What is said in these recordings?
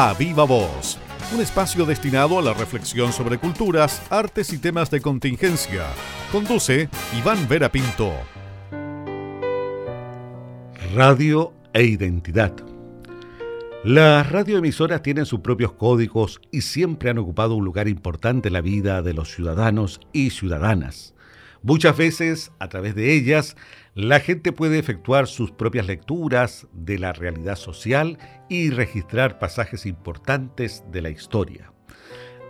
A Viva Voz, un espacio destinado a la reflexión sobre culturas, artes y temas de contingencia. Conduce Iván Vera Pinto. Radio e identidad. Las radioemisoras tienen sus propios códigos y siempre han ocupado un lugar importante en la vida de los ciudadanos y ciudadanas. Muchas veces, a través de ellas, la gente puede efectuar sus propias lecturas de la realidad social y registrar pasajes importantes de la historia.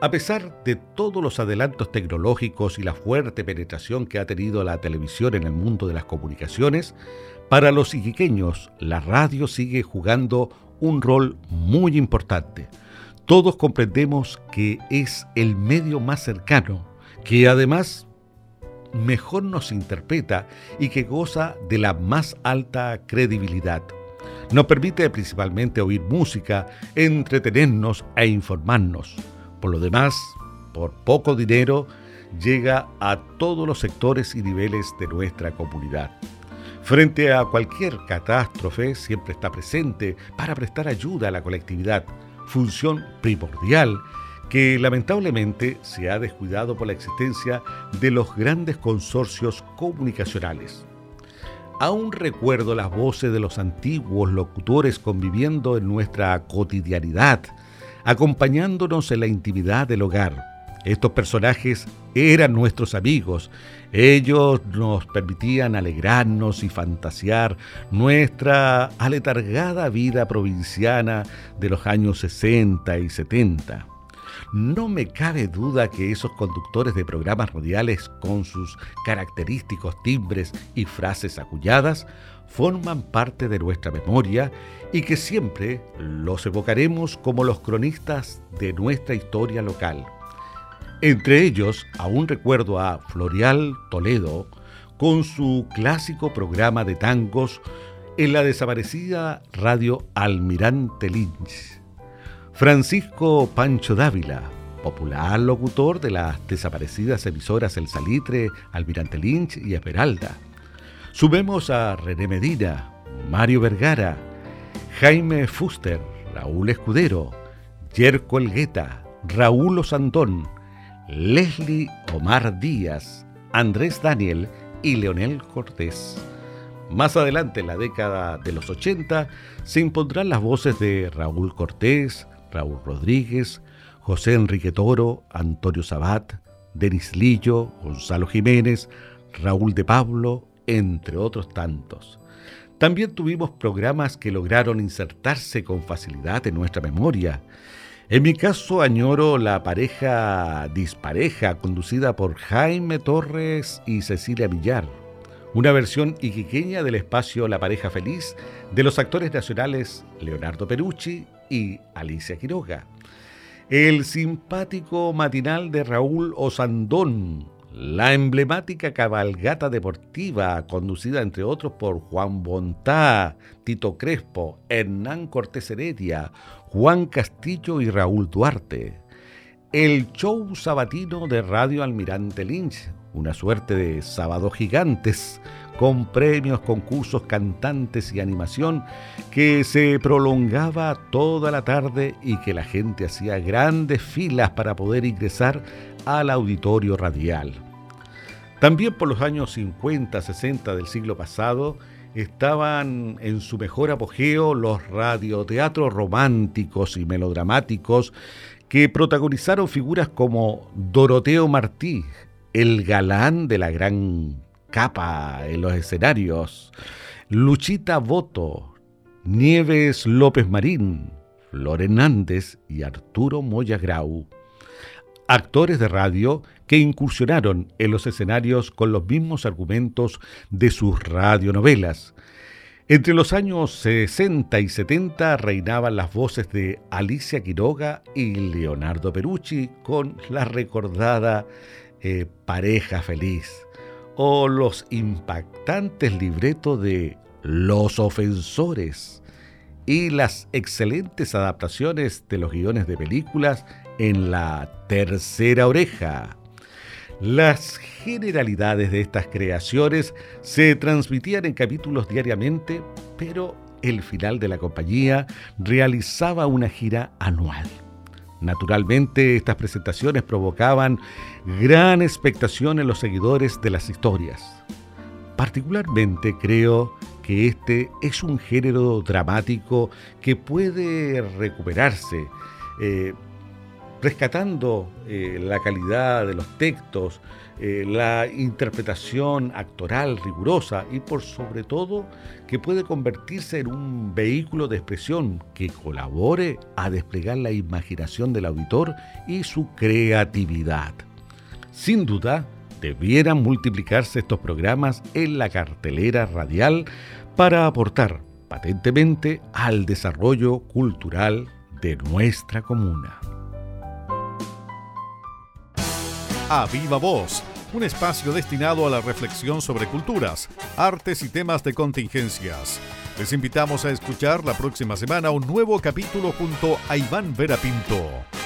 A pesar de todos los adelantos tecnológicos y la fuerte penetración que ha tenido la televisión en el mundo de las comunicaciones, para los iquiqueños la radio sigue jugando un rol muy importante. Todos comprendemos que es el medio más cercano, que además mejor nos interpreta y que goza de la más alta credibilidad. Nos permite principalmente oír música, entretenernos e informarnos. Por lo demás, por poco dinero, llega a todos los sectores y niveles de nuestra comunidad. Frente a cualquier catástrofe, siempre está presente para prestar ayuda a la colectividad, función primordial que lamentablemente se ha descuidado por la existencia de los grandes consorcios comunicacionales. Aún recuerdo las voces de los antiguos locutores conviviendo en nuestra cotidianidad, acompañándonos en la intimidad del hogar. Estos personajes eran nuestros amigos. Ellos nos permitían alegrarnos y fantasear nuestra aletargada vida provinciana de los años 60 y 70. No me cabe duda que esos conductores de programas radiales con sus característicos timbres y frases aculladas forman parte de nuestra memoria y que siempre los evocaremos como los cronistas de nuestra historia local. Entre ellos, aún recuerdo a Florial Toledo con su clásico programa de tangos en la desaparecida radio Almirante Lynch Francisco Pancho Dávila, popular locutor de las desaparecidas emisoras El Salitre, Almirante Lynch y Esmeralda. Sumemos a René Medina, Mario Vergara, Jaime Fuster, Raúl Escudero, Yerko Elgueta, Raúl Osandón, Leslie Omar Díaz, Andrés Daniel y Leonel Cortés. Más adelante, en la década de los 80, se impondrán las voces de Raúl Cortés, Raúl Rodríguez, José Enrique Toro, Antonio Sabat, Denis Lillo, Gonzalo Jiménez, Raúl de Pablo, entre otros tantos. También tuvimos programas que lograron insertarse con facilidad en nuestra memoria. En mi caso añoro la pareja dispareja conducida por Jaime Torres y Cecilia Villar, una versión iquiqueña del espacio La pareja feliz de los actores nacionales Leonardo Perucci y Alicia Quiroga. El simpático matinal de Raúl Osandón, la emblemática cabalgata deportiva conducida entre otros por Juan Bontá, Tito Crespo, Hernán Cortés Heredia, Juan Castillo y Raúl Duarte. El show sabatino de Radio Almirante Lynch, una suerte de sábado gigantes con premios, concursos, cantantes y animación que se prolongaba toda la tarde y que la gente hacía grandes filas para poder ingresar al auditorio radial. También por los años 50, 60 del siglo pasado, estaban en su mejor apogeo los radioteatros románticos y melodramáticos que protagonizaron figuras como Doroteo Martí, el galán de la gran capa en los escenarios, Luchita Boto, Nieves López Marín, Flor Hernández y Arturo Moya Grau. Actores de radio que incursionaron en los escenarios con los mismos argumentos de sus radionovelas. Entre los años 60 y 70 reinaban las voces de Alicia Quiroga y Leonardo Perucci con la recordada eh, Pareja Feliz o los impactantes libretos de Los Ofensores y las excelentes adaptaciones de los guiones de películas en la tercera oreja. Las generalidades de estas creaciones se transmitían en capítulos diariamente, pero el final de la compañía realizaba una gira anual. Naturalmente, estas presentaciones provocaban gran expectación en los seguidores de las historias. Particularmente creo que este es un género dramático que puede recuperarse, eh, rescatando eh, la calidad de los textos, eh, la interpretación actoral rigurosa y por sobre todo que puede convertirse en un vehículo de expresión que colabore a desplegar la imaginación del auditor y su creatividad. Sin duda, debieran multiplicarse estos programas en la cartelera radial para aportar patentemente al desarrollo cultural de nuestra comuna. A Viva Voz, un espacio destinado a la reflexión sobre culturas, artes y temas de contingencias. Les invitamos a escuchar la próxima semana un nuevo capítulo junto a Iván Vera Pinto.